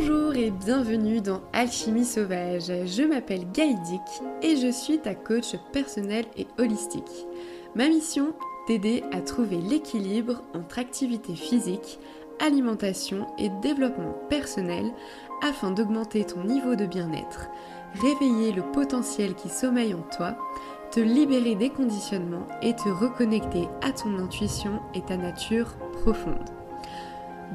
Bonjour et bienvenue dans Alchimie Sauvage. Je m'appelle Gaïdic et je suis ta coach personnelle et holistique. Ma mission, t'aider à trouver l'équilibre entre activité physique, alimentation et développement personnel afin d'augmenter ton niveau de bien-être, réveiller le potentiel qui sommeille en toi, te libérer des conditionnements et te reconnecter à ton intuition et ta nature profonde.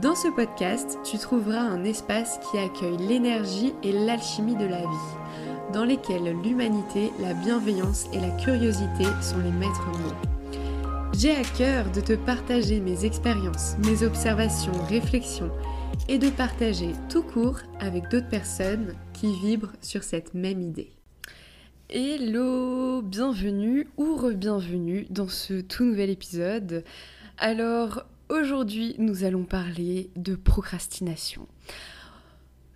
Dans ce podcast, tu trouveras un espace qui accueille l'énergie et l'alchimie de la vie, dans lesquels l'humanité, la bienveillance et la curiosité sont les maîtres mots. J'ai à cœur de te partager mes expériences, mes observations, réflexions et de partager tout court avec d'autres personnes qui vibrent sur cette même idée. Hello, bienvenue ou re-bienvenue dans ce tout nouvel épisode. Alors Aujourd'hui, nous allons parler de procrastination.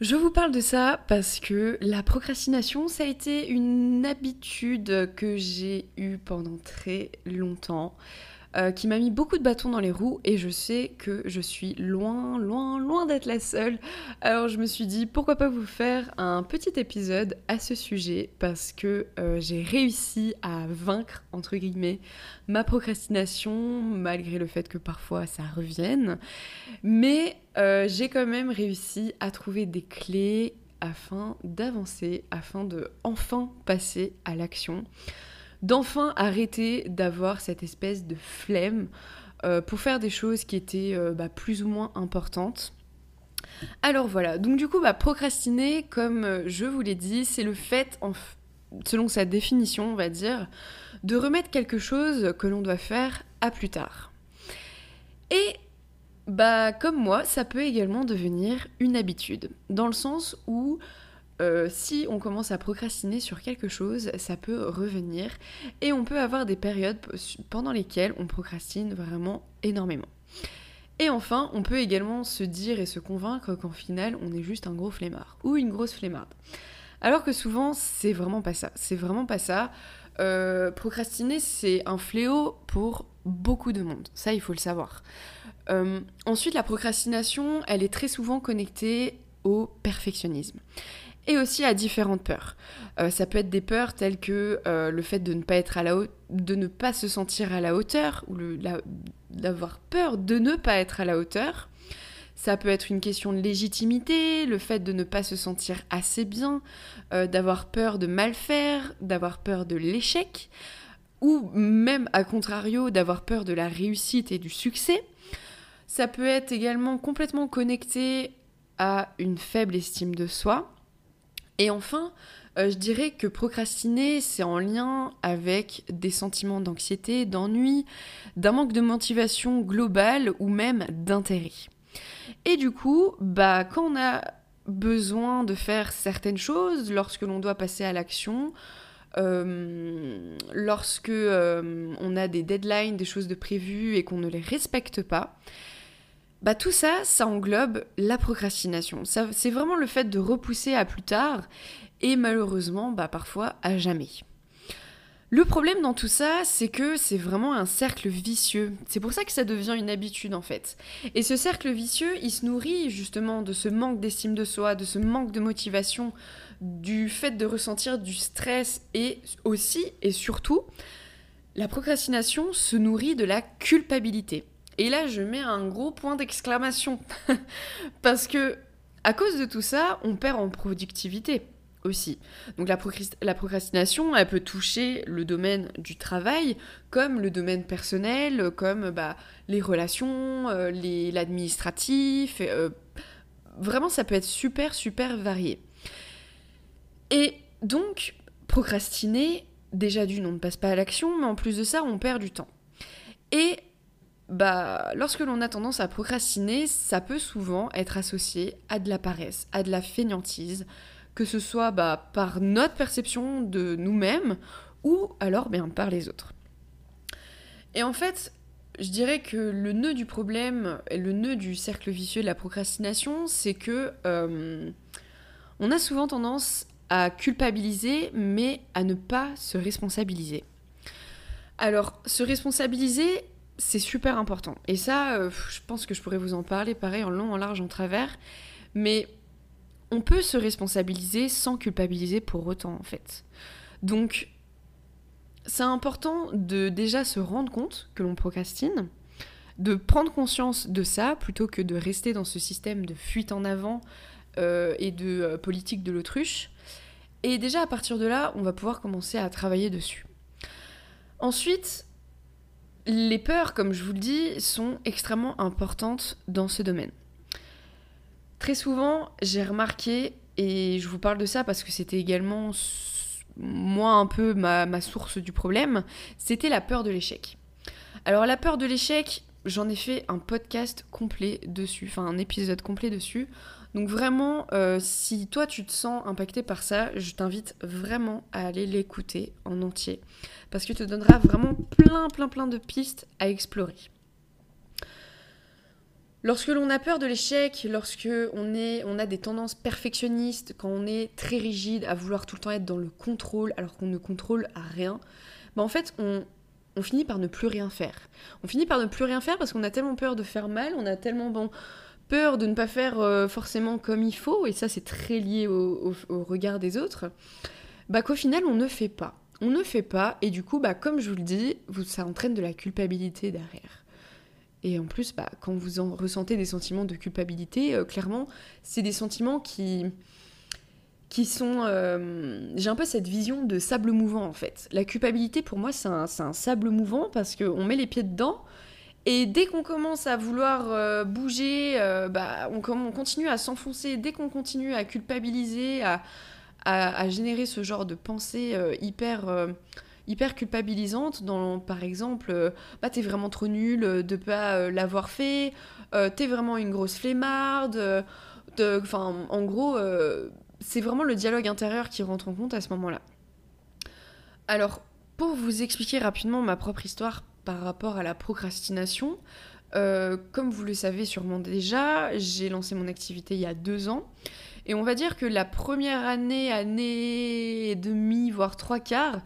Je vous parle de ça parce que la procrastination, ça a été une habitude que j'ai eue pendant très longtemps. Euh, qui m'a mis beaucoup de bâtons dans les roues et je sais que je suis loin, loin, loin d'être la seule. Alors je me suis dit pourquoi pas vous faire un petit épisode à ce sujet parce que euh, j'ai réussi à vaincre, entre guillemets, ma procrastination malgré le fait que parfois ça revienne. Mais euh, j'ai quand même réussi à trouver des clés afin d'avancer, afin de enfin passer à l'action d'enfin arrêter d'avoir cette espèce de flemme euh, pour faire des choses qui étaient euh, bah, plus ou moins importantes. Alors voilà, donc du coup, bah, procrastiner, comme euh, je vous l'ai dit, c'est le fait, selon sa définition, on va dire, de remettre quelque chose que l'on doit faire à plus tard. Et bah comme moi, ça peut également devenir une habitude, dans le sens où euh, si on commence à procrastiner sur quelque chose, ça peut revenir et on peut avoir des périodes pendant lesquelles on procrastine vraiment énormément. Et enfin, on peut également se dire et se convaincre qu'en final, on est juste un gros flemmard ou une grosse flemmarde. Alors que souvent, c'est vraiment pas ça. C'est vraiment pas ça. Euh, procrastiner, c'est un fléau pour beaucoup de monde. Ça, il faut le savoir. Euh, ensuite, la procrastination, elle est très souvent connectée au perfectionnisme et aussi à différentes peurs. Euh, ça peut être des peurs telles que euh, le fait de ne pas être à la de ne pas se sentir à la hauteur ou d'avoir peur de ne pas être à la hauteur. Ça peut être une question de légitimité, le fait de ne pas se sentir assez bien, euh, d'avoir peur de mal faire, d'avoir peur de l'échec, ou même à contrario d'avoir peur de la réussite et du succès. Ça peut être également complètement connecté à une faible estime de soi, et enfin, euh, je dirais que procrastiner, c'est en lien avec des sentiments d'anxiété, d'ennui, d'un manque de motivation globale ou même d'intérêt. Et du coup, bah, quand on a besoin de faire certaines choses, lorsque l'on doit passer à l'action, euh, lorsque euh, on a des deadlines, des choses de prévues et qu'on ne les respecte pas, bah tout ça, ça englobe la procrastination. C'est vraiment le fait de repousser à plus tard et malheureusement, bah parfois à jamais. Le problème dans tout ça, c'est que c'est vraiment un cercle vicieux. C'est pour ça que ça devient une habitude en fait. Et ce cercle vicieux, il se nourrit justement de ce manque d'estime de soi, de ce manque de motivation, du fait de ressentir du stress et aussi et surtout, la procrastination se nourrit de la culpabilité. Et là, je mets un gros point d'exclamation. Parce que, à cause de tout ça, on perd en productivité aussi. Donc la, procrastination, elle peut toucher le domaine du travail, comme le domaine personnel, comme bah, les relations, euh, l'administratif. Euh, vraiment, ça peut être super, super varié. Et donc, procrastiner, déjà d'une, on ne passe pas à l'action, mais en plus de ça, on perd du temps. Et bah, lorsque l'on a tendance à procrastiner, ça peut souvent être associé à de la paresse, à de la fainéantise, que ce soit bah, par notre perception de nous-mêmes ou alors bien par les autres. Et en fait, je dirais que le nœud du problème le nœud du cercle vicieux de la procrastination, c'est que euh, on a souvent tendance à culpabiliser, mais à ne pas se responsabiliser. Alors, se responsabiliser, c'est super important. Et ça, euh, je pense que je pourrais vous en parler pareil en long, en large, en travers. Mais on peut se responsabiliser sans culpabiliser pour autant en fait. Donc c'est important de déjà se rendre compte que l'on procrastine, de prendre conscience de ça plutôt que de rester dans ce système de fuite en avant euh, et de euh, politique de l'autruche. Et déjà à partir de là, on va pouvoir commencer à travailler dessus. Ensuite, les peurs, comme je vous le dis, sont extrêmement importantes dans ce domaine. Très souvent, j'ai remarqué, et je vous parle de ça parce que c'était également moi un peu ma, source du problème, c'était la peur de l'échec. Alors la peur de l'échec, j'en ai fait un podcast complet dessus, enfin un épisode complet dessus. Donc vraiment, euh, si toi tu te sens impacté par ça, je t'invite vraiment à aller l'écouter en entier. Parce qu'il te donnera vraiment plein, plein, plein de pistes à explorer. Lorsque l'on a peur de l'échec, lorsque on, est, on a des tendances perfectionnistes, quand on est très rigide à vouloir tout le temps être dans le contrôle alors qu'on ne contrôle à rien, bah en fait on, on finit par ne plus rien faire. On finit par ne plus rien faire parce qu'on a tellement peur de faire mal, on a tellement bon, peur de ne pas faire euh, forcément comme il faut, et ça c'est très lié au, regard des autres, bah qu'au final on ne fait pas. On ne fait pas, et du coup, bah, comme je vous le dis, vous, ça entraîne de la culpabilité derrière. Et en plus, bah, quand vous en ressentez des sentiments de culpabilité, euh, clairement, c'est des sentiments qui, qui sont... Euh, j'ai un peu cette vision de sable mouvant, en fait. La culpabilité, pour moi, c'est un, un, sable mouvant parce qu'on met les pieds dedans, et dès qu'on commence à vouloir euh, bouger, bah, on, on, continue à s'enfoncer. Dès qu'on continue à culpabiliser, à, générer ce genre de pensée hyper hyper culpabilisante dans, par exemple, euh, bah t'es vraiment trop nul de pas euh, l'avoir fait, euh, t'es vraiment une grosse flemmarde, en gros, c'est vraiment le dialogue intérieur qui rentre en compte à ce moment-là. Alors, pour vous expliquer rapidement ma propre histoire par rapport à la procrastination, comme vous le savez sûrement déjà, j'ai lancé mon activité il y a deux ans. Et on va dire que la première année, année et demie, voire trois quarts,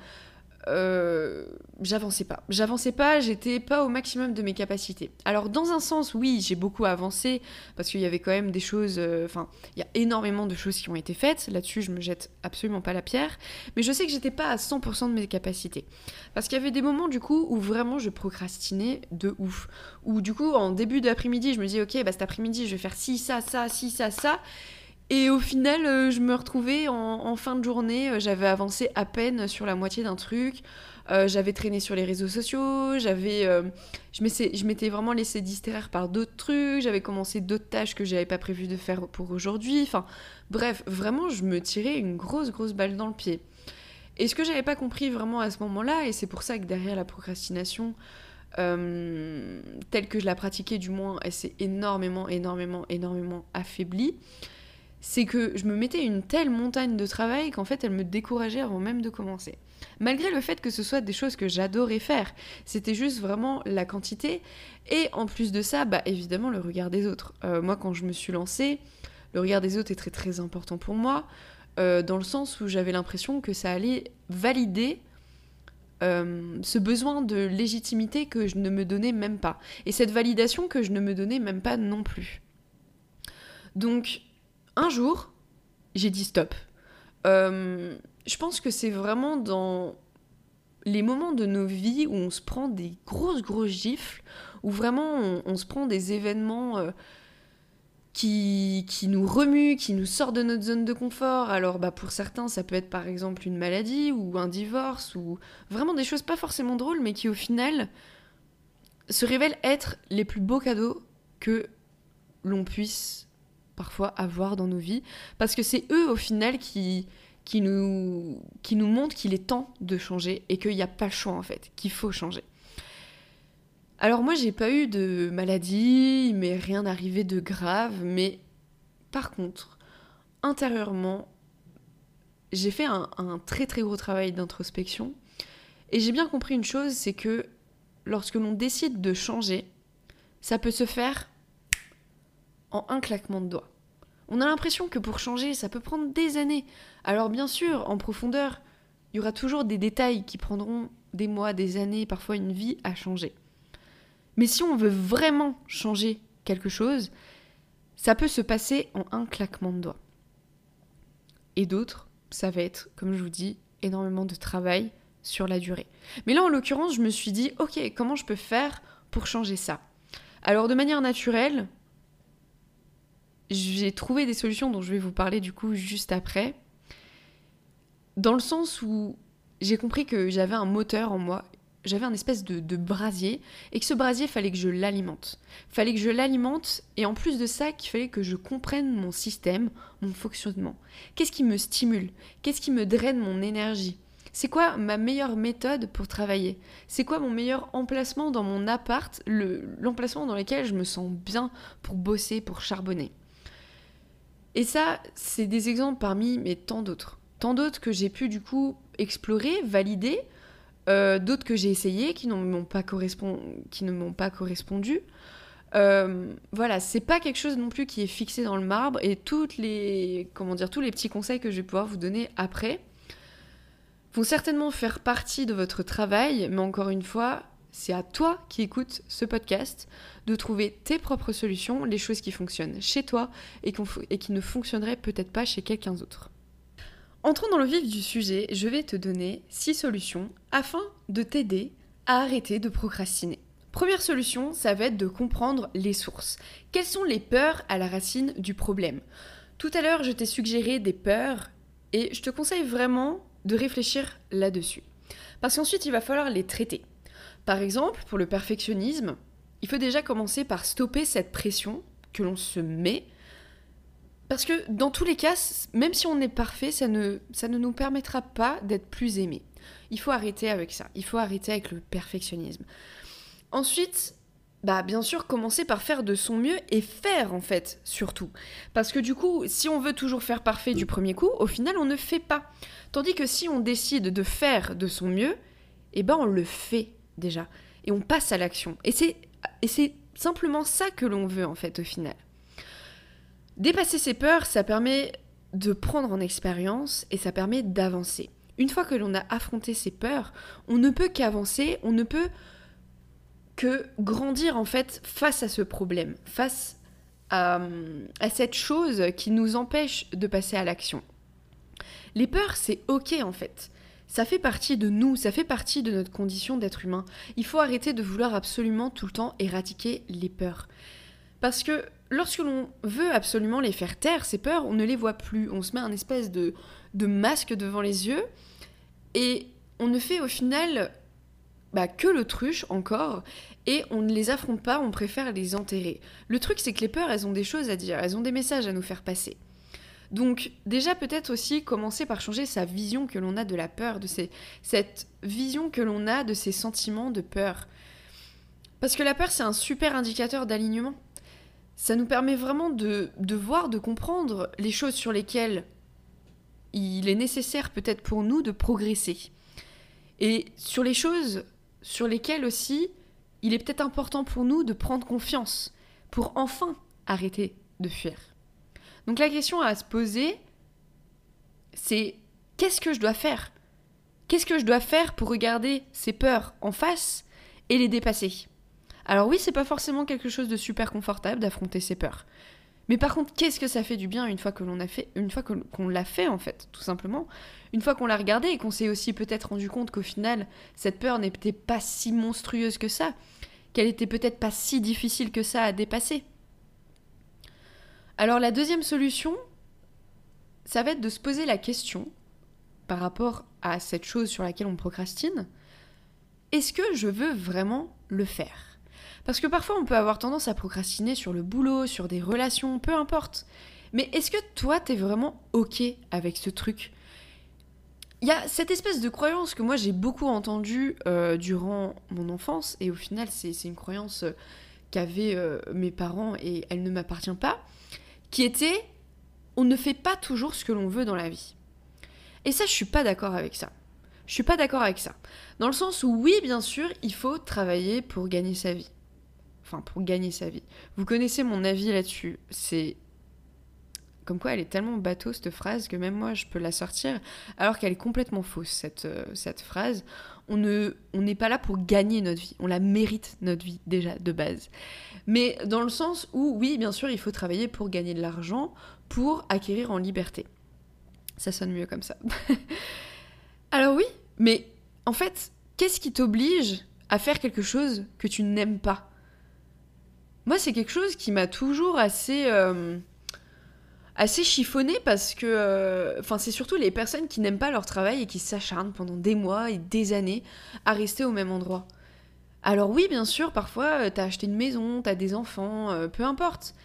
euh, j'avançais pas. J'avançais pas, j'étais pas au maximum de mes capacités. Alors dans un sens, oui, j'ai beaucoup avancé parce qu'il y avait quand même des choses, euh, enfin, il y a énormément de choses qui ont été faites. Là-dessus, je me jette absolument pas la pierre, mais je sais que j'étais pas à 100% de mes capacités. Parce qu'il y avait des moments du coup où vraiment je procrastinais de ouf. Où du coup, en début d'après-midi, je me dis ok, bah cet après-midi, je vais faire ci, ça, ça, ci, ça, ça. Et au final, euh, je me retrouvais en, fin de journée, euh, j'avais avancé à peine sur la moitié d'un truc. Euh, j'avais traîné sur les réseaux sociaux, j'avais, je m'étais vraiment laissé distraire par d'autres trucs, j'avais commencé d'autres tâches que j'avais pas prévu de faire pour aujourd'hui. Enfin, bref, vraiment, je me tirais une grosse, grosse balle dans le pied. Et ce que j'avais pas compris vraiment à ce moment-là, et c'est pour ça que derrière la procrastination, telle que je la pratiquais du moins, elle s'est énormément, énormément, énormément affaiblie c'est que je me mettais une telle montagne de travail qu'en fait elle me décourageait avant même de commencer. Malgré le fait que ce soit des choses que j'adorais faire, c'était juste vraiment la quantité et en plus de ça, bah évidemment le regard des autres. Euh, moi quand je me suis lancée, le regard des autres est très très important pour moi, euh, dans le sens où j'avais l'impression que ça allait valider euh, ce besoin de légitimité que je ne me donnais même pas. Et cette validation que je ne me donnais même pas non plus. Donc un jour, j'ai dit stop. Euh, je pense que c'est vraiment dans les moments de nos vies où on se prend des grosses, grosses gifles, où vraiment on, se prend des événements euh, qui, qui, nous remuent, qui nous sortent de notre zone de confort. Alors bah, pour certains, ça peut être par exemple une maladie ou un divorce, ou vraiment des choses pas forcément drôles, mais qui au final se révèlent être les plus beaux cadeaux que l'on puisse parfois avoir dans nos vies, parce que c'est eux au final qui, qui, nous, qui nous montrent qu'il est temps de changer et qu'il n'y a pas le choix en fait, qu'il faut changer. Alors moi j'ai pas eu de maladie, mais rien n'arrivait de grave, mais par contre, intérieurement, j'ai fait un, un très très gros travail d'introspection et j'ai bien compris une chose, c'est que lorsque l'on décide de changer, ça peut se faire en un claquement de doigts. On a l'impression que pour changer, ça peut prendre des années. Alors bien sûr, en profondeur, il y aura toujours des détails qui prendront des mois, des années, parfois une vie à changer. Mais si on veut vraiment changer quelque chose, ça peut se passer en un claquement de doigts. Et d'autres, ça va être, comme je vous dis, énormément de travail sur la durée. Mais là, en l'occurrence, je me suis dit, ok, comment je peux faire pour changer ça? Alors, de manière naturelle, j'ai trouvé des solutions dont je vais vous parler du coup juste après. Dans le sens où j'ai compris que j'avais un moteur en moi, j'avais un espèce de, brasier, et que ce brasier, fallait que je l'alimente. Fallait que je l'alimente, et en plus de ça, qu'il fallait que je comprenne mon système, mon fonctionnement. Qu'est-ce qui me stimule? Qu'est-ce qui me draine mon énergie? C'est quoi ma meilleure méthode pour travailler? C'est quoi mon meilleur emplacement dans mon appart, l'emplacement dans lequel je me sens bien pour bosser, pour charbonner? Et ça, c'est des exemples parmi mais tant d'autres. Tant d'autres que j'ai pu du coup explorer, valider, euh, d'autres que j'ai essayé qui, ne m'ont pas correspondu. Euh, voilà, c'est pas quelque chose non plus qui est fixé dans le marbre et toutes les, comment dire, tous les petits conseils que je vais pouvoir vous donner après vont certainement faire partie de votre travail, mais encore une fois, c'est à toi qui écoutes ce podcast de trouver tes propres solutions, les choses qui fonctionnent chez toi et, qui ne fonctionneraient peut-être pas chez quelqu'un d'autre. Entrons dans le vif du sujet, je vais te donner 6 solutions afin de t'aider à arrêter de procrastiner. Première solution, ça va être de comprendre les sources. Quelles sont les peurs à la racine du problème? Tout à l'heure, je t'ai suggéré des peurs et je te conseille vraiment de réfléchir là-dessus. Parce qu'ensuite, il va falloir les traiter. Par exemple, pour le perfectionnisme, il faut déjà commencer par stopper cette pression que l'on se met. Parce que dans tous les cas, même si on est parfait, ça ne, ça ne nous permettra pas d'être plus aimé. Il faut arrêter avec ça. Il faut arrêter avec le perfectionnisme. Ensuite, bah bien sûr commencer par faire de son mieux et faire en fait surtout. Parce que du coup, si on veut toujours faire parfait du premier coup, au final on ne fait pas. Tandis que si on décide de faire de son mieux, eh ben on le fait déjà et on passe à l'action. Et c'est simplement ça que l'on veut en fait au final. Dépasser ses peurs, ça permet de prendre en expérience et ça permet d'avancer. Une fois que l'on a affronté ses peurs, on ne peut qu'avancer, on ne peut que grandir en fait face à ce problème, face à, cette chose qui nous empêche de passer à l'action. Les peurs, c'est ok en fait. Ça fait partie de nous, ça fait partie de notre condition d'être humain. Il faut arrêter de vouloir absolument tout le temps éradiquer les peurs. Parce que lorsque l'on veut absolument les faire taire, ces peurs, on ne les voit plus. On se met un espèce de, masque devant les yeux et on ne fait au final bah, que l'autruche encore, et on ne les affronte pas, on préfère les enterrer. Le truc, c'est que les peurs, elles ont des choses à dire, elles ont des messages à nous faire passer. Donc déjà peut-être aussi commencer par changer sa vision que l'on a de la peur, de cette vision que l'on a de ces sentiments de peur. Parce que la peur, c'est un super indicateur d'alignement. Ça nous permet vraiment de, de voir, de comprendre les choses sur lesquelles il est nécessaire peut-être pour nous de progresser. Et sur les choses sur lesquels aussi il est peut-être important pour nous de prendre confiance pour enfin arrêter de fuir. Donc la question à se poser, c'est qu'est-ce que je dois faire? Qu'est-ce que je dois faire pour regarder ces peurs en face et les dépasser? Alors oui, c'est pas forcément quelque chose de super confortable d'affronter ces peurs. Mais par contre, qu'est-ce que ça fait du bien une fois que l'on a fait, une fois qu'on l'a fait en fait, tout simplement? Une fois qu'on l'a regardé et qu'on s'est aussi peut-être rendu compte qu'au final, cette peur n'était pas si monstrueuse que ça, qu'elle était peut-être pas si difficile que ça à dépasser. Alors la deuxième solution, ça va être de se poser la question par rapport à cette chose sur laquelle on procrastine, est-ce que je veux vraiment le faire? Parce que parfois on peut avoir tendance à procrastiner sur le boulot, sur des relations, peu importe. Mais est-ce que toi t'es vraiment ok avec ce truc? Il y a cette espèce de croyance que moi j'ai beaucoup entendue euh, durant mon enfance, et au final c'est une croyance euh, qu'avaient euh, mes parents et elle ne m'appartient pas, qui était on ne fait pas toujours ce que l'on veut dans la vie. Et ça je suis pas d'accord avec ça. Je suis pas d'accord avec ça. Dans le sens où oui, bien sûr, il faut travailler pour gagner sa vie enfin pour gagner sa vie. Vous connaissez mon avis là-dessus. C'est comme quoi elle est tellement bateau cette phrase que même moi je peux la sortir alors qu'elle est complètement fausse cette, euh, phrase. On n'est pas là pour gagner notre vie, on la mérite notre vie déjà de base. Mais dans le sens où oui, bien sûr, il faut travailler pour gagner de l'argent, pour acquérir en liberté. Ça sonne mieux comme ça. Alors oui, mais en fait, qu'est-ce qui t'oblige à faire quelque chose que tu n'aimes pas? Moi, c'est quelque chose qui m'a toujours assez... Euh, assez chiffonné parce que... euh, Enfin, c'est surtout les personnes qui n'aiment pas leur travail et qui s'acharnent pendant des mois et des années à rester au même endroit. Alors oui, bien sûr, parfois, euh, t'as acheté une maison, t'as des enfants, euh, peu importe.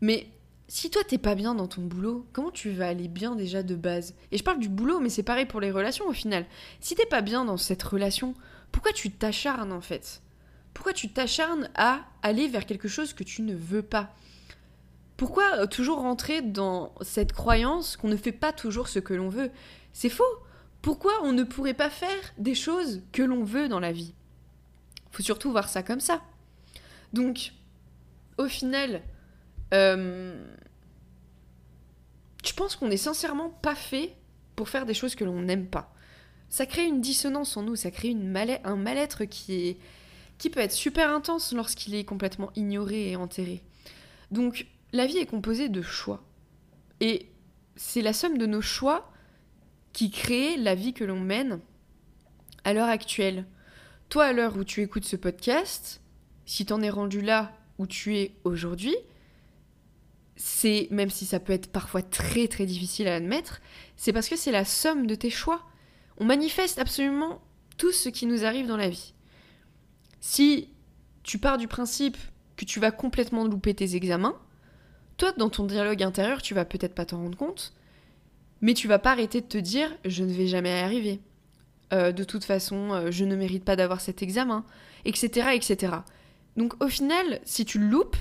Mais si toi t'es pas bien dans ton boulot, comment tu vas aller bien déjà de base? Et je parle du boulot, mais c'est pareil pour les relations au final. Si t'es pas bien dans cette relation, pourquoi tu t'acharnes en fait? Pourquoi tu t'acharnes à aller vers quelque chose que tu ne veux pas? Pourquoi euh, toujours rentrer dans cette croyance qu'on ne fait pas toujours ce que l'on veut? C'est faux Pourquoi on ne pourrait pas faire des choses que l'on veut dans la vie? Faut surtout voir ça comme ça. Donc, au final, euh, je pense qu'on est sincèrement pas fait pour faire des choses que l'on n'aime pas. Ça crée une dissonance en nous, ça crée un mal-être qui, qui peut être super intense lorsqu'il est complètement ignoré et enterré. Donc la vie est composée de choix. Et c'est la somme de nos choix qui crée la vie que l'on mène à l'heure actuelle. Toi, à l'heure où tu écoutes ce podcast, si t'en es rendu là où tu es aujourd'hui, c'est, même si ça peut être parfois très très difficile à admettre, c'est parce que c'est la somme de tes choix. On manifeste absolument tout ce qui nous arrive dans la vie. Si tu pars du principe que tu vas complètement louper tes examens, toi, dans ton dialogue intérieur, tu vas peut-être pas t'en rendre compte, mais tu vas pas arrêter de te dire je ne vais jamais y arriver. Euh, de toute façon, euh, je ne mérite pas d'avoir cet examen, etc., etc. Donc au final, si tu le loupes,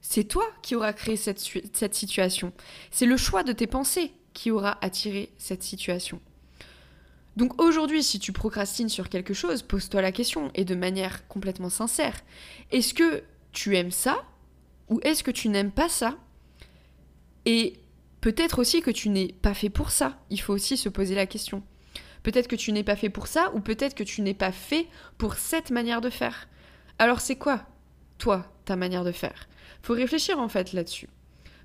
c'est toi qui auras créé cette, cette situation. C'est le choix de tes pensées qui aura attiré cette situation. Donc aujourd'hui, si tu procrastines sur quelque chose, pose-toi la question et de manière complètement sincère. Est-ce que tu aimes ça ou est-ce que tu n'aimes pas ça? Et peut-être aussi que tu n'es pas fait pour ça. Il faut aussi se poser la question. Peut-être que tu n'es pas fait pour ça ou peut-être que tu n'es pas fait pour cette manière de faire. Alors c'est quoi, toi, ta manière de faire? Faut réfléchir en fait là-dessus.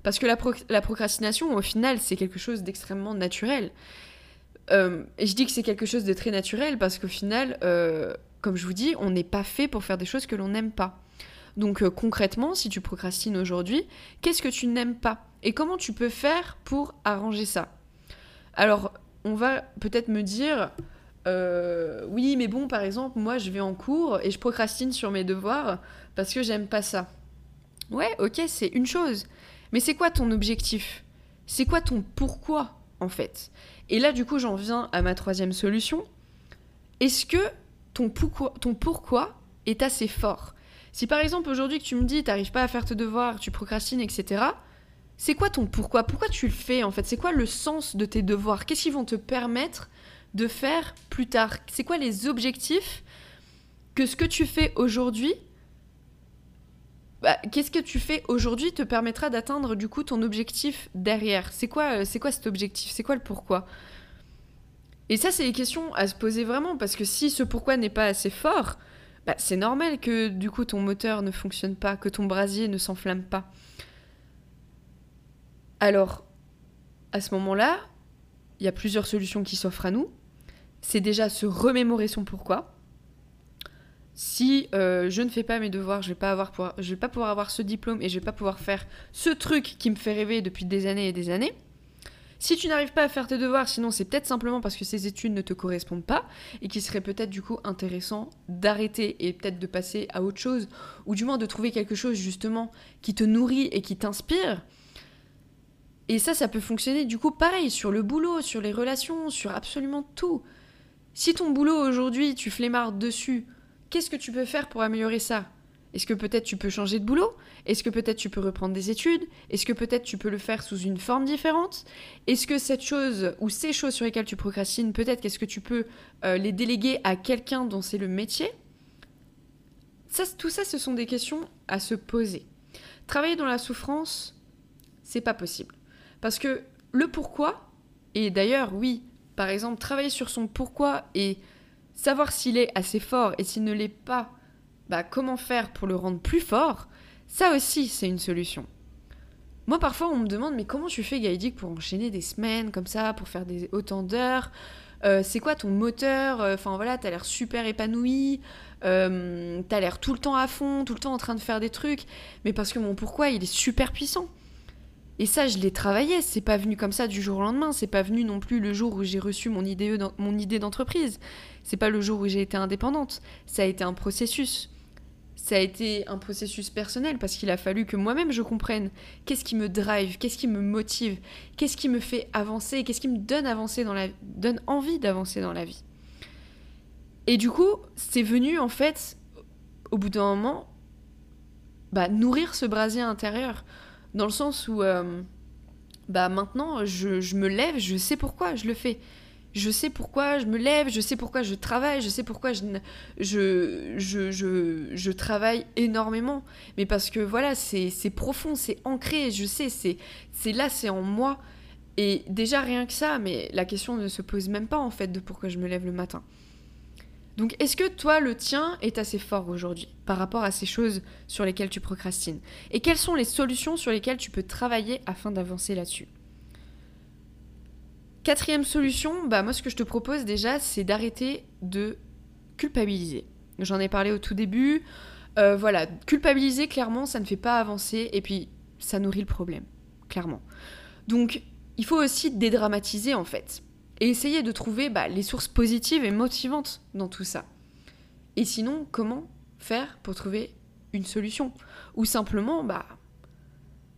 Parce que la, procrastination, au final, c'est quelque chose d'extrêmement naturel. Euh, et je dis que c'est quelque chose de très naturel parce qu'au final, euh, comme je vous dis, on n'est pas fait pour faire des choses que l'on n'aime pas. Donc euh, concrètement, si tu procrastines aujourd'hui, qu'est-ce que tu n'aimes pas Et comment tu peux faire pour arranger ça? Alors, on va peut-être me dire, oui, mais bon, par exemple, moi, je vais en cours et je procrastine sur mes devoirs parce que j'aime pas ça. Ouais, ok, c'est une chose. Mais c'est quoi ton objectif? C'est quoi ton pourquoi, en fait? Et là, du coup, j'en viens à ma troisième solution. Est-ce que ton pourquoi est assez fort? Si par exemple, aujourd'hui, que tu me dis, t'arrives pas à faire tes devoirs, tu procrastines, etc., c'est quoi ton pourquoi? Pourquoi tu le fais, en fait? C'est quoi le sens de tes devoirs? Qu'est-ce qui vont te permettre de faire plus tard? C'est quoi les objectifs que ce que tu fais aujourd'hui bah, qu'est-ce que tu fais aujourd'hui te permettra d'atteindre du coup ton objectif derrière? C'est quoi, euh, c'est quoi cet objectif? C'est quoi le pourquoi? Et ça, c'est des questions à se poser vraiment parce que si ce pourquoi n'est pas assez fort, bah, c'est normal que du coup ton moteur ne fonctionne pas, que ton brasier ne s'enflamme pas. Alors, à ce moment-là, il y a plusieurs solutions qui s'offrent à nous. C'est déjà se remémorer son pourquoi si euh, je ne fais pas mes devoirs, je vais pas vais pas pouvoir avoir ce diplôme et je vais pas pouvoir faire ce truc qui me fait rêver depuis des années et des années. Si tu n'arrives pas à faire tes devoirs, sinon c'est peut-être simplement parce que ces études ne te correspondent pas et qu'il serait peut-être du coup intéressant d'arrêter et peut-être de passer à autre chose ou du moins de trouver quelque chose justement qui te nourrit et qui t'inspire. Et ça, ça peut fonctionner du coup pareil sur le boulot, sur les relations, sur absolument tout. Si ton boulot aujourd'hui, tu flemmardes dessus, Qu'est-ce que tu peux faire pour améliorer ça? Est-ce que peut-être tu peux changer de boulot? Est-ce que peut-être tu peux reprendre des études? Est-ce que peut-être tu peux le faire sous une forme différente? Est-ce que cette chose ou ces choses sur lesquelles tu procrastines, peut-être qu'est-ce que tu peux euh, les déléguer à quelqu'un dont c'est le métier? Tout ça, ce sont des questions à se poser. Travailler dans la souffrance, c'est pas possible. Parce que le pourquoi, et d'ailleurs, oui, par exemple, travailler sur son pourquoi et savoir s'il est assez fort et s'il ne l'est pas, bah, comment faire pour le rendre plus fort, ça aussi c'est une solution. Moi, parfois, on me demande, mais comment tu fais, Gaïdic, pour enchaîner des semaines comme ça, pour faire des, autant d'heures? Euh, C'est quoi ton moteur? Enfin, voilà, t'as l'air super épanoui, euh, t'as l'air tout le temps à fond, tout le temps en train de faire des trucs. Mais parce que mon pourquoi, il est super puissant. Et ça, je l'ai travaillé. C'est pas venu comme ça du jour au lendemain. C'est pas venu non plus le jour où j'ai reçu mon idée, mon idée d'entreprise. C'est pas le jour où j'ai été indépendante. Ça a été un processus. Ça a été un processus personnel parce qu'il a fallu que moi-même je comprenne qu'est-ce qui me drive, qu'est-ce qui me motive, qu'est-ce qui me fait avancer, qu'est-ce qui me donne avancer dans la donne envie d'avancer dans la vie. Et du coup, c'est venu en fait au bout d'un moment bah, nourrir ce brasier intérieur dans le sens où, euh, bah maintenant, je, me lève, je sais pourquoi je le fais. Je sais pourquoi je me lève, je sais pourquoi je travaille, je sais pourquoi je, je, je, travaille énormément. Mais parce que voilà, c'est profond, c'est ancré, je sais, c'est là, c'est en moi. Et déjà rien que ça, mais la question ne se pose même pas en fait de pourquoi je me lève le matin. Donc est-ce que toi, le tien est assez fort aujourd'hui par rapport à ces choses sur lesquelles tu procrastines? Et quelles sont les solutions sur lesquelles tu peux travailler afin d'avancer là-dessus? Quatrième solution, bah moi ce que je te propose déjà, c'est d'arrêter de culpabiliser. J'en ai parlé au tout début. Euh, voilà, culpabiliser, clairement, ça ne fait pas avancer et puis ça nourrit le problème, clairement. Donc, il faut aussi dédramatiser en fait et essayer de trouver bah, les sources positives et motivantes dans tout ça. Et sinon, comment faire pour trouver une solution? Ou simplement, bah,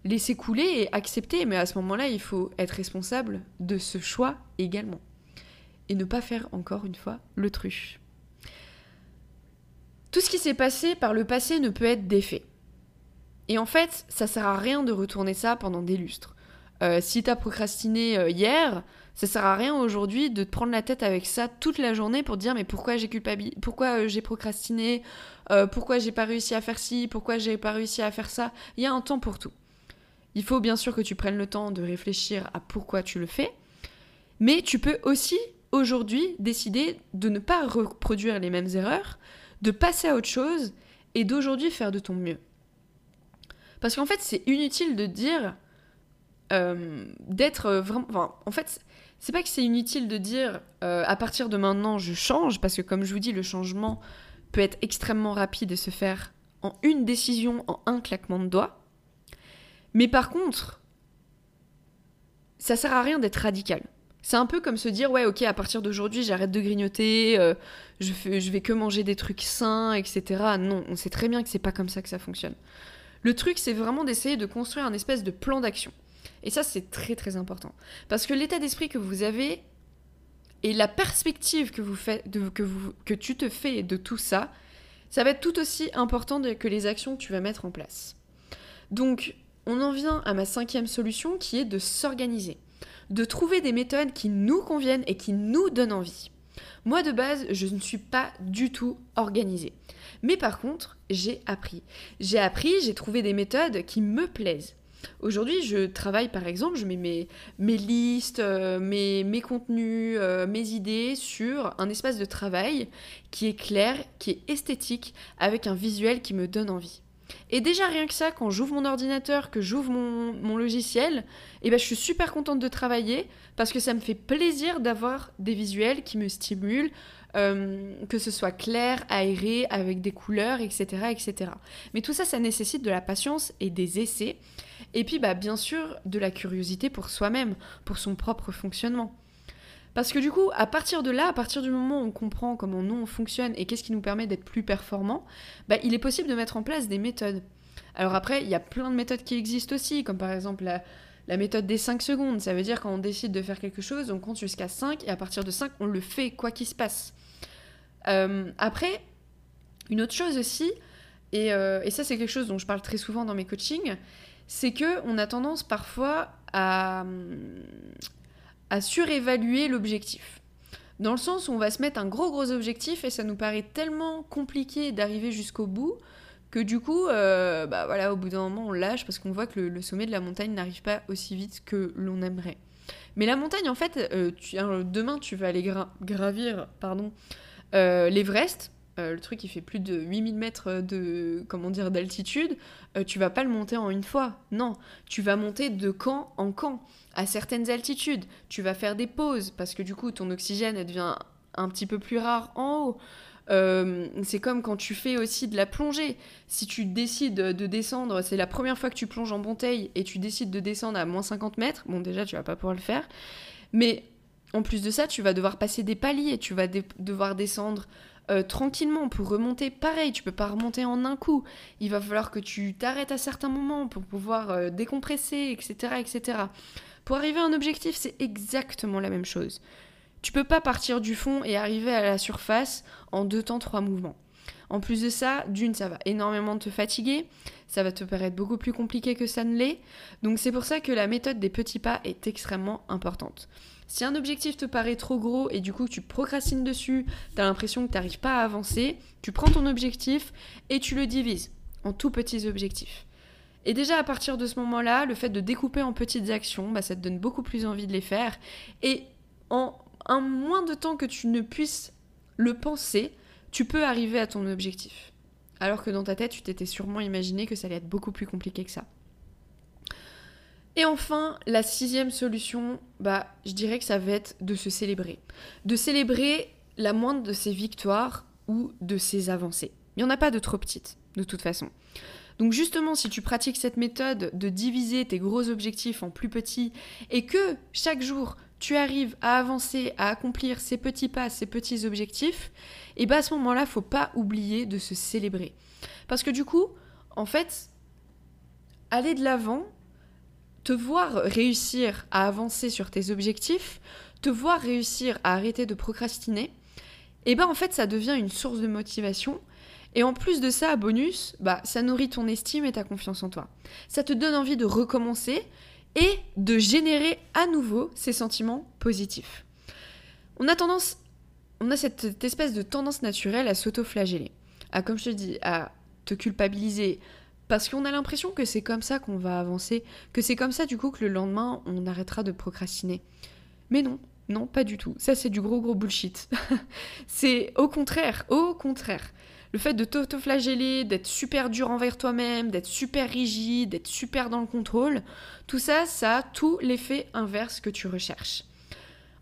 laisser couler et accepter, mais à ce moment-là, il faut être responsable de ce choix également. Et ne pas faire encore une fois le truche. Tout ce qui s'est passé par le passé ne peut être défait. Et en fait, ça sert à rien de retourner ça pendant des lustres. Euh, si t'as procrastiné euh, hier, ça sert à rien aujourd'hui de te prendre la tête avec ça toute la journée pour dire mais pourquoi j'ai culpabilisé, pourquoi euh, j'ai procrastiné, euh, pourquoi j'ai pas réussi à faire ci, pourquoi j'ai pas réussi à faire ça. Il y a un temps pour tout. Il faut bien sûr que tu prennes le temps de réfléchir à pourquoi tu le fais, mais tu peux aussi aujourd'hui décider de ne pas reproduire les mêmes erreurs, de passer à autre chose et d'aujourd'hui faire de ton mieux. Parce qu'en fait, c'est inutile de dire euh, d'être vraiment. en fait, c'est pas que c'est inutile de dire euh, à partir de maintenant je change, parce que comme je vous dis, le changement peut être extrêmement rapide et se faire en une décision, en un claquement de doigts. Mais par contre, ça sert à rien d'être radical. C'est un peu comme se dire ouais ok à partir d'aujourd'hui j'arrête de grignoter, euh, je, je vais que manger des trucs sains, etc. Non, on sait très bien que c'est pas comme ça que ça fonctionne. Le truc c'est vraiment d'essayer de construire un espèce de plan d'action. Et ça, c'est très très important. Parce que l'état d'esprit que vous avez et la perspective que, vous faites, que, vous, que tu te fais de tout ça, ça va être tout aussi important que les actions que tu vas mettre en place. Donc, on en vient à ma cinquième solution qui est de s'organiser, de trouver des méthodes qui nous conviennent et qui nous donnent envie. Moi de base, je ne suis pas du tout organisée. Mais par contre, j'ai appris. J'ai appris, j'ai trouvé des méthodes qui me plaisent. Aujourd'hui, je travaille par exemple, je mets mes, listes, euh, mes, mes, contenus, euh, mes idées sur un espace de travail qui est clair, qui est esthétique, avec un visuel qui me donne envie. Et déjà rien que ça, quand j'ouvre mon ordinateur, que j'ouvre mon, logiciel, eh ben, je suis super contente de travailler parce que ça me fait plaisir d'avoir des visuels qui me stimulent, euh, que ce soit clair, aéré, avec des couleurs, etc., etc. Mais tout ça, ça nécessite de la patience et des essais. Et puis, bah, bien sûr, de la curiosité pour soi-même, pour son propre fonctionnement. Parce que du coup, à partir de là, à partir du moment où on comprend comment nous on fonctionne et qu'est-ce qui nous permet d'être plus performant, bah, il est possible de mettre en place des méthodes. Alors après, il y a plein de méthodes qui existent aussi, comme par exemple la, la méthode des 5 secondes. Ça veut dire quand on décide de faire quelque chose, on compte jusqu'à 5 et à partir de 5, on le fait, quoi qu'il se passe. Euh, après, une autre chose aussi, et, euh, et ça c'est quelque chose dont je parle très souvent dans mes coachings, c'est que on a tendance parfois à, surévaluer l'objectif. Dans le sens où on va se mettre un gros gros objectif et ça nous paraît tellement compliqué d'arriver jusqu'au bout que du coup, euh, bah voilà, au bout d'un moment, on lâche parce qu'on voit que le, sommet de la montagne n'arrive pas aussi vite que l'on aimerait. Mais la montagne, en fait, tu, demain, tu vas aller gravir pardon, l'Everest. Le truc qui fait plus de 8000 mètres de comment dire d'altitude, tu vas pas le monter en une fois. Non, tu vas monter de camp en camp à certaines altitudes. Tu vas faire des pauses parce que du coup ton oxygène devient un petit peu plus rare en haut. Euh, c'est comme quand tu fais aussi de la plongée. Si tu décides de descendre, c'est la première fois que tu plonges en bouteille et tu décides de descendre à moins 50 mètres, bon déjà tu vas pas pouvoir le faire. Mais en plus de ça, tu vas devoir passer des paliers, tu vas devoir descendre euh, tranquillement pour remonter. Pareil, tu peux pas remonter en un coup. Il va falloir que tu t'arrêtes à certains moments pour pouvoir euh, décompresser, etc., etc. Pour arriver à un objectif, c'est exactement la même chose. Tu peux pas partir du fond et arriver à la surface en deux temps, trois mouvements. En plus de ça, d'une, ça va énormément te fatiguer, ça va te paraître beaucoup plus compliqué que ça ne l'est. Donc c'est pour ça que la méthode des petits pas est extrêmement importante. Si un objectif te paraît trop gros et du coup tu procrastines dessus, tu as l'impression que tu pas à avancer, tu prends ton objectif et tu le divises en tout petits objectifs. Et déjà à partir de ce moment-là, le fait de découper en petites actions, bah, ça te donne beaucoup plus envie de les faire. Et en moins de temps que tu ne puisses le penser, tu peux arriver à ton objectif. Alors que dans ta tête, tu t'étais sûrement imaginé que ça allait être beaucoup plus compliqué que ça. Et enfin, la sixième solution, bah, je dirais que ça va être de se célébrer. De célébrer la moindre de ses victoires ou de ses avancées. Il n'y en a pas de trop petites, de toute façon. Donc justement, si tu pratiques cette méthode de diviser tes gros objectifs en plus petits et que chaque jour tu arrives à avancer, à accomplir ces petits pas, ces petits objectifs, et bien à ce moment-là, faut pas oublier de se célébrer. Parce que du coup, en fait, aller de l'avant, te voir réussir à avancer sur tes objectifs, te voir réussir à arrêter de procrastiner, et ben en fait ça devient une source de motivation. Et en plus de ça, bonus, bah ça nourrit ton estime et ta confiance en toi. Ça te donne envie de recommencer et de générer à nouveau ces sentiments positifs. On a tendance, on a cette, espèce de tendance naturelle à s'auto-flageller, à, comme je te dis, à te culpabiliser, parce qu'on a l'impression que c'est comme ça qu'on va avancer, que c'est comme ça du coup que le lendemain on arrêtera de procrastiner. Mais non, non, pas du tout. Ça c'est du gros gros bullshit. c'est au contraire, au contraire le fait de t'auto-flageller, d'être super dur envers toi-même, d'être super rigide, d'être super dans le contrôle, tout ça, ça a tout l'effet inverse que tu recherches.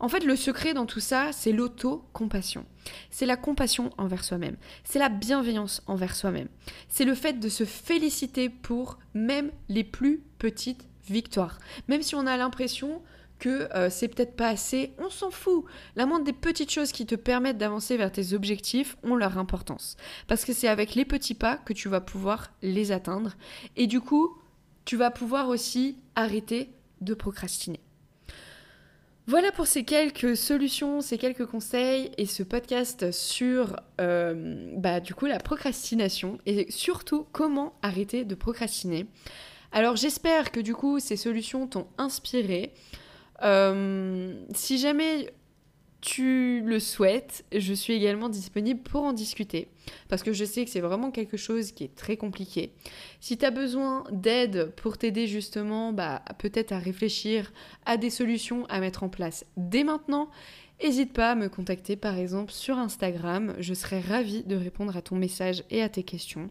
En fait, le secret dans tout ça, c'est l'auto-compassion. C'est la compassion envers soi-même. C'est la bienveillance envers soi-même. C'est le fait de se féliciter pour même les plus petites victoires. Même si on a l'impression que euh, c'est peut-être pas assez, on s'en fout. La moindre des petites choses qui te permettent d'avancer vers tes objectifs ont leur importance. Parce que c'est avec les petits pas que tu vas pouvoir les atteindre. Et du coup, tu vas pouvoir aussi arrêter de procrastiner. Voilà pour ces quelques solutions, ces quelques conseils et ce podcast sur euh, bah, du coup la procrastination et surtout comment arrêter de procrastiner. Alors j'espère que du coup ces solutions t'ont inspiré. Euh, si jamais tu le souhaites, je suis également disponible pour en discuter. Parce que je sais que c'est vraiment quelque chose qui est très compliqué. Si tu as besoin d'aide pour t'aider justement, bah, peut-être à réfléchir à des solutions à mettre en place dès maintenant, n'hésite pas à me contacter par exemple sur Instagram. Je serai ravie de répondre à ton message et à tes questions.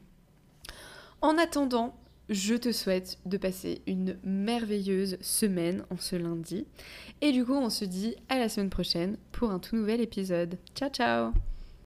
En attendant, je te souhaite de passer une merveilleuse semaine en ce lundi. Et du coup, on se dit à la semaine prochaine pour un tout nouvel épisode. Ciao ciao